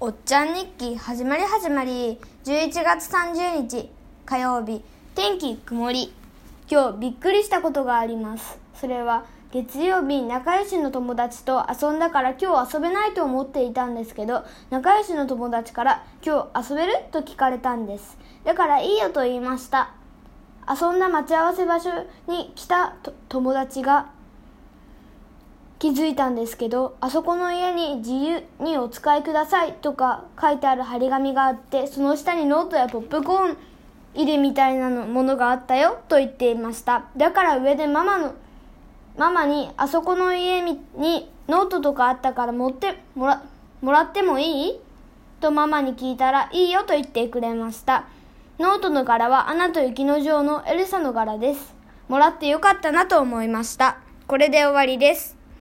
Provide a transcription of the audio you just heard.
おっちゃん日記始まり始まり。11月30日火曜日。天気曇り。今日びっくりしたことがあります。それは月曜日仲良しの友達と遊んだから今日遊べないと思っていたんですけど仲良しの友達から今日遊べると聞かれたんです。だからいいよと言いました。遊んだ待ち合わせ場所に来た友達が気づいたんですけどあそこの家に自由にお使いくださいとか書いてある張り紙があってその下にノートやポップコーン入れみたいなのものがあったよと言っていました。だから上でママのママにあそこの家にノートとかあったから持ってもらもらってもいい？とママに聞いたらいいよと言ってくれました。ノートの柄はアナと雪の女王のエルサの柄です。もらってよかったなと思いました。これで終わりです。